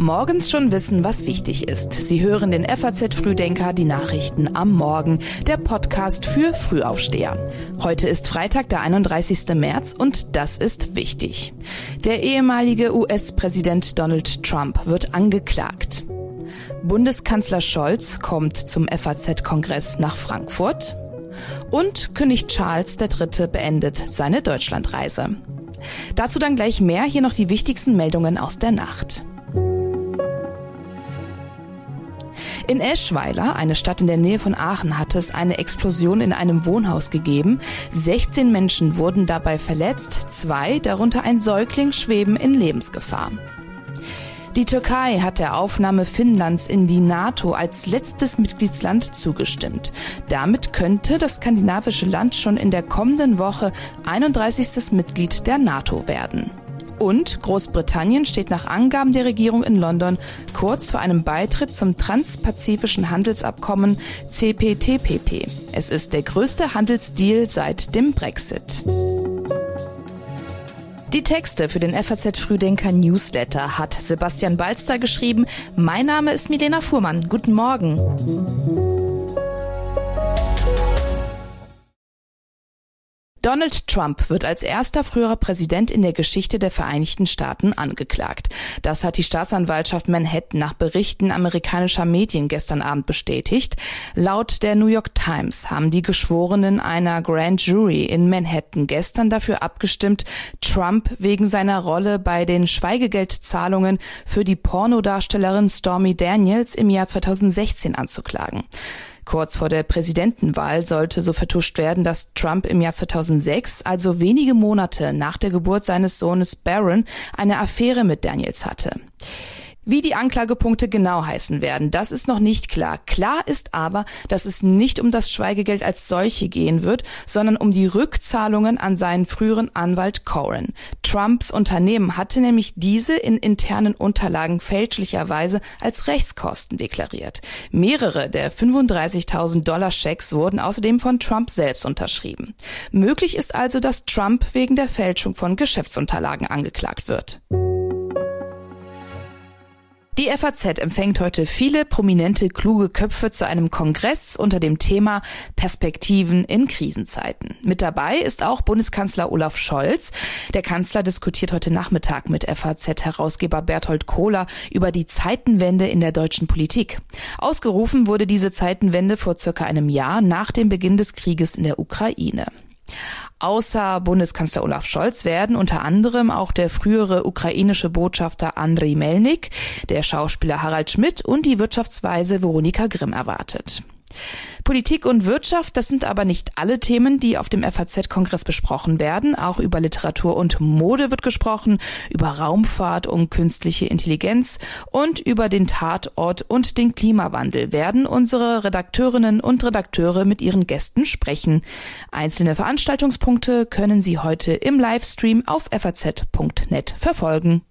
Morgens schon wissen, was wichtig ist. Sie hören den FAZ Frühdenker, die Nachrichten am Morgen, der Podcast für Frühaufsteher. Heute ist Freitag, der 31. März und das ist wichtig. Der ehemalige US-Präsident Donald Trump wird angeklagt. Bundeskanzler Scholz kommt zum FAZ-Kongress nach Frankfurt. Und König Charles III. beendet seine Deutschlandreise. Dazu dann gleich mehr, hier noch die wichtigsten Meldungen aus der Nacht. In Eschweiler, eine Stadt in der Nähe von Aachen, hat es eine Explosion in einem Wohnhaus gegeben. 16 Menschen wurden dabei verletzt, zwei, darunter ein Säugling, schweben in Lebensgefahr. Die Türkei hat der Aufnahme Finnlands in die NATO als letztes Mitgliedsland zugestimmt. Damit könnte das skandinavische Land schon in der kommenden Woche 31. Mitglied der NATO werden. Und Großbritannien steht nach Angaben der Regierung in London kurz vor einem Beitritt zum Transpazifischen Handelsabkommen CPTPP. Es ist der größte Handelsdeal seit dem Brexit. Die Texte für den FAZ Frühdenker Newsletter hat Sebastian Balster geschrieben. Mein Name ist Milena Fuhrmann. Guten Morgen. Donald Trump wird als erster früherer Präsident in der Geschichte der Vereinigten Staaten angeklagt. Das hat die Staatsanwaltschaft Manhattan nach Berichten amerikanischer Medien gestern Abend bestätigt. Laut der New York Times haben die Geschworenen einer Grand Jury in Manhattan gestern dafür abgestimmt, Trump wegen seiner Rolle bei den Schweigegeldzahlungen für die Pornodarstellerin Stormy Daniels im Jahr 2016 anzuklagen. Kurz vor der Präsidentenwahl sollte so vertuscht werden, dass Trump im Jahr 2006, also wenige Monate nach der Geburt seines Sohnes Barron, eine Affäre mit Daniels hatte. Wie die Anklagepunkte genau heißen werden, das ist noch nicht klar. Klar ist aber, dass es nicht um das Schweigegeld als solche gehen wird, sondern um die Rückzahlungen an seinen früheren Anwalt Coren. Trumps Unternehmen hatte nämlich diese in internen Unterlagen fälschlicherweise als Rechtskosten deklariert. Mehrere der 35.000 Dollar Schecks wurden außerdem von Trump selbst unterschrieben. Möglich ist also, dass Trump wegen der Fälschung von Geschäftsunterlagen angeklagt wird. Die FAZ empfängt heute viele prominente, kluge Köpfe zu einem Kongress unter dem Thema Perspektiven in Krisenzeiten. Mit dabei ist auch Bundeskanzler Olaf Scholz. Der Kanzler diskutiert heute Nachmittag mit FAZ-Herausgeber Berthold Kohler über die Zeitenwende in der deutschen Politik. Ausgerufen wurde diese Zeitenwende vor circa einem Jahr nach dem Beginn des Krieges in der Ukraine. Außer Bundeskanzler Olaf Scholz werden unter anderem auch der frühere ukrainische Botschafter Andriy Melnik, der Schauspieler Harald Schmidt und die Wirtschaftsweise Veronika Grimm erwartet. Politik und Wirtschaft, das sind aber nicht alle Themen, die auf dem FAZ-Kongress besprochen werden. Auch über Literatur und Mode wird gesprochen, über Raumfahrt und künstliche Intelligenz und über den Tatort und den Klimawandel werden unsere Redakteurinnen und Redakteure mit ihren Gästen sprechen. Einzelne Veranstaltungspunkte können Sie heute im Livestream auf faz.net verfolgen.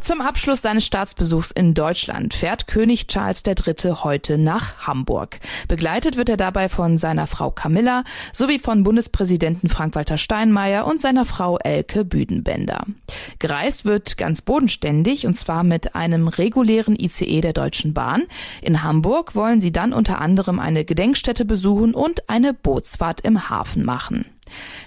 Zum Abschluss seines Staatsbesuchs in Deutschland fährt König Charles III. heute nach Hamburg. Begleitet wird er dabei von seiner Frau Camilla sowie von Bundespräsidenten Frank-Walter Steinmeier und seiner Frau Elke Büdenbender. Gereist wird ganz bodenständig und zwar mit einem regulären ICE der Deutschen Bahn. In Hamburg wollen sie dann unter anderem eine Gedenkstätte besuchen und eine Bootsfahrt im Hafen machen.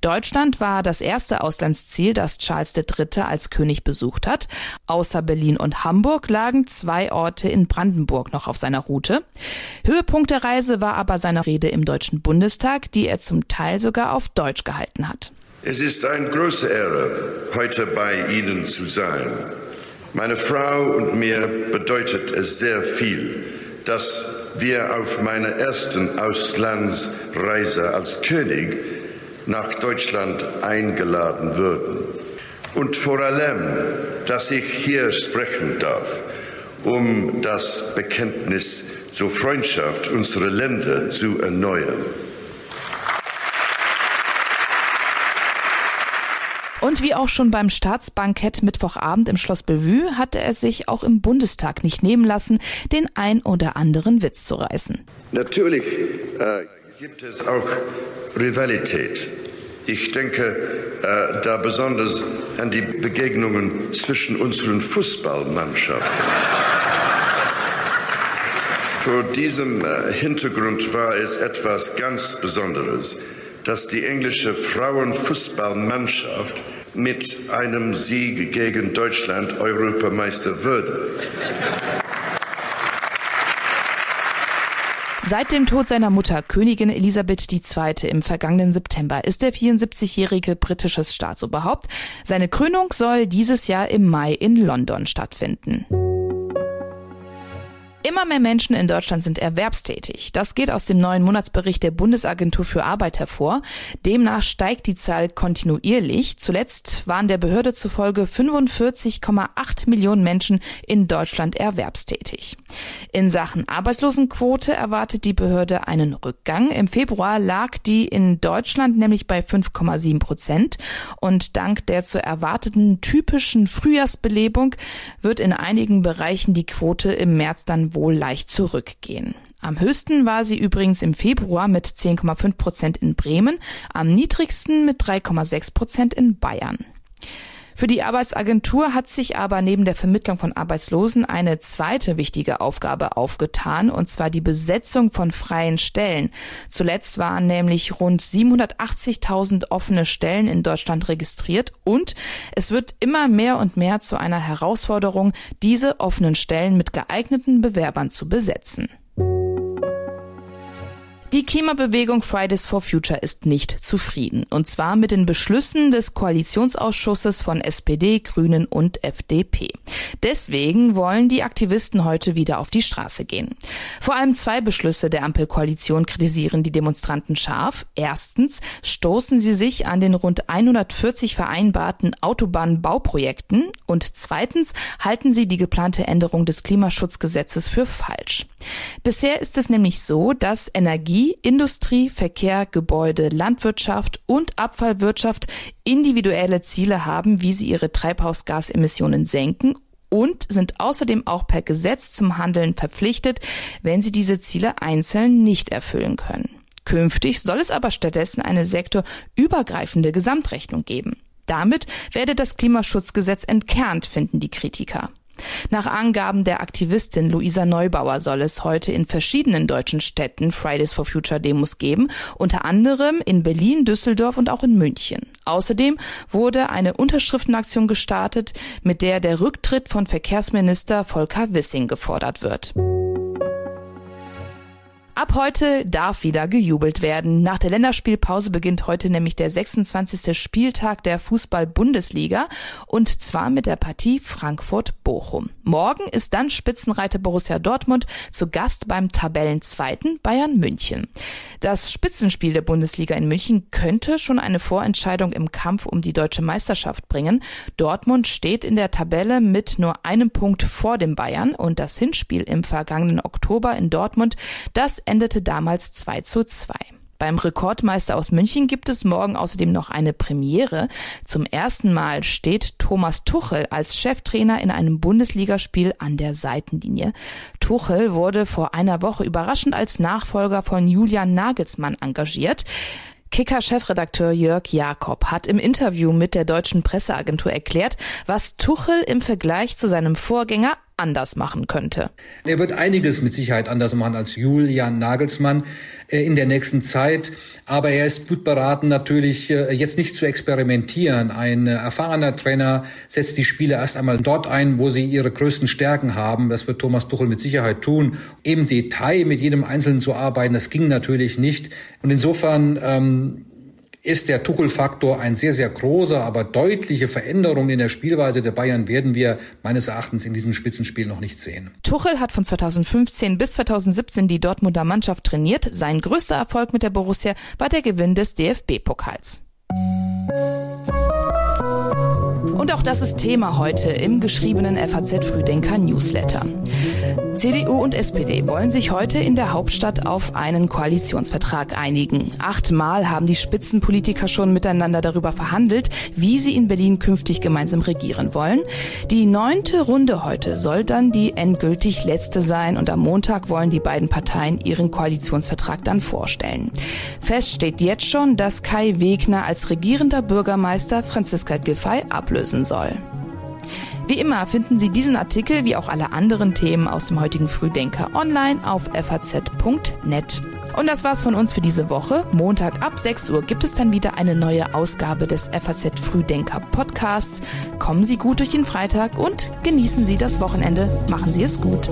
Deutschland war das erste Auslandsziel, das Charles III. als König besucht hat. Außer Berlin und Hamburg lagen zwei Orte in Brandenburg noch auf seiner Route. Höhepunkt der Reise war aber seine Rede im Deutschen Bundestag, die er zum Teil sogar auf Deutsch gehalten hat. Es ist eine große Ehre, heute bei Ihnen zu sein. Meine Frau und mir bedeutet es sehr viel, dass wir auf meiner ersten Auslandsreise als König nach Deutschland eingeladen würden. Und vor allem, dass ich hier sprechen darf, um das Bekenntnis zur Freundschaft unserer Länder zu erneuern. Und wie auch schon beim Staatsbankett Mittwochabend im Schloss Bellevue hatte er sich auch im Bundestag nicht nehmen lassen, den ein oder anderen Witz zu reißen. Natürlich äh, gibt es auch Rivalität Ich denke äh, da besonders an die Begegnungen zwischen unseren Fußballmannschaften. Vor diesem äh, Hintergrund war es etwas ganz Besonderes, dass die englische Frauenfußballmannschaft mit einem Sieg gegen Deutschland Europameister würde. Seit dem Tod seiner Mutter, Königin Elisabeth II. im vergangenen September, ist der 74-jährige britisches Staatsoberhaupt. Seine Krönung soll dieses Jahr im Mai in London stattfinden. Immer mehr Menschen in Deutschland sind erwerbstätig. Das geht aus dem neuen Monatsbericht der Bundesagentur für Arbeit hervor. Demnach steigt die Zahl kontinuierlich. Zuletzt waren der Behörde zufolge 45,8 Millionen Menschen in Deutschland erwerbstätig. In Sachen Arbeitslosenquote erwartet die Behörde einen Rückgang. Im Februar lag die in Deutschland nämlich bei 5,7 Prozent. Und dank der zu erwarteten typischen Frühjahrsbelebung wird in einigen Bereichen die Quote im März dann wohl leicht zurückgehen. Am höchsten war sie übrigens im Februar mit 10,5 Prozent in Bremen, am niedrigsten mit 3,6 Prozent in Bayern. Für die Arbeitsagentur hat sich aber neben der Vermittlung von Arbeitslosen eine zweite wichtige Aufgabe aufgetan, und zwar die Besetzung von freien Stellen. Zuletzt waren nämlich rund 780.000 offene Stellen in Deutschland registriert und es wird immer mehr und mehr zu einer Herausforderung, diese offenen Stellen mit geeigneten Bewerbern zu besetzen. Klimabewegung Fridays for Future ist nicht zufrieden. Und zwar mit den Beschlüssen des Koalitionsausschusses von SPD, Grünen und FDP. Deswegen wollen die Aktivisten heute wieder auf die Straße gehen. Vor allem zwei Beschlüsse der Ampelkoalition kritisieren die Demonstranten scharf. Erstens stoßen sie sich an den rund 140 vereinbarten Autobahnbauprojekten und zweitens halten sie die geplante Änderung des Klimaschutzgesetzes für falsch. Bisher ist es nämlich so, dass Energie, Industrie, Verkehr, Gebäude, Landwirtschaft und Abfallwirtschaft individuelle Ziele haben, wie sie ihre Treibhausgasemissionen senken und sind außerdem auch per Gesetz zum Handeln verpflichtet, wenn sie diese Ziele einzeln nicht erfüllen können. Künftig soll es aber stattdessen eine sektorübergreifende Gesamtrechnung geben. Damit werde das Klimaschutzgesetz entkernt, finden die Kritiker. Nach Angaben der Aktivistin Luisa Neubauer soll es heute in verschiedenen deutschen Städten Fridays for Future Demos geben, unter anderem in Berlin, Düsseldorf und auch in München. Außerdem wurde eine Unterschriftenaktion gestartet, mit der der Rücktritt von Verkehrsminister Volker Wissing gefordert wird. Ab heute darf wieder gejubelt werden. Nach der Länderspielpause beginnt heute nämlich der 26. Spieltag der Fußball-Bundesliga und zwar mit der Partie Frankfurt-Bochum. Morgen ist dann Spitzenreiter Borussia Dortmund zu Gast beim Tabellenzweiten Bayern München. Das Spitzenspiel der Bundesliga in München könnte schon eine Vorentscheidung im Kampf um die deutsche Meisterschaft bringen. Dortmund steht in der Tabelle mit nur einem Punkt vor dem Bayern und das Hinspiel im vergangenen Oktober in Dortmund, das endete damals 2 zu 2. Beim Rekordmeister aus München gibt es morgen außerdem noch eine Premiere. Zum ersten Mal steht Thomas Tuchel als Cheftrainer in einem Bundesligaspiel an der Seitenlinie. Tuchel wurde vor einer Woche überraschend als Nachfolger von Julian Nagelsmann engagiert. Kicker-Chefredakteur Jörg Jakob hat im Interview mit der deutschen Presseagentur erklärt, was Tuchel im Vergleich zu seinem Vorgänger anders machen könnte. Er wird einiges mit Sicherheit anders machen als Julian Nagelsmann äh, in der nächsten Zeit. Aber er ist gut beraten, natürlich äh, jetzt nicht zu experimentieren. Ein äh, erfahrener Trainer setzt die Spieler erst einmal dort ein, wo sie ihre größten Stärken haben. Das wird Thomas Tuchel mit Sicherheit tun. Im Detail mit jedem Einzelnen zu arbeiten, das ging natürlich nicht. Und insofern ähm, ist der Tuchel-Faktor ein sehr, sehr großer, aber deutliche Veränderung in der Spielweise der Bayern werden wir meines Erachtens in diesem Spitzenspiel noch nicht sehen. Tuchel hat von 2015 bis 2017 die Dortmunder Mannschaft trainiert. Sein größter Erfolg mit der Borussia war der Gewinn des DFB-Pokals. Und auch das ist Thema heute im geschriebenen FAZ Frühdenker Newsletter. CDU und SPD wollen sich heute in der Hauptstadt auf einen Koalitionsvertrag einigen. Achtmal haben die Spitzenpolitiker schon miteinander darüber verhandelt, wie sie in Berlin künftig gemeinsam regieren wollen. Die neunte Runde heute soll dann die endgültig letzte sein und am Montag wollen die beiden Parteien ihren Koalitionsvertrag dann vorstellen. Fest steht jetzt schon, dass Kai Wegner als regierender Bürgermeister Franziska Giffey ablösen soll. Wie immer finden Sie diesen Artikel wie auch alle anderen Themen aus dem heutigen Frühdenker online auf faz.net. Und das war's von uns für diese Woche. Montag ab 6 Uhr gibt es dann wieder eine neue Ausgabe des FAZ Frühdenker Podcasts. Kommen Sie gut durch den Freitag und genießen Sie das Wochenende. Machen Sie es gut.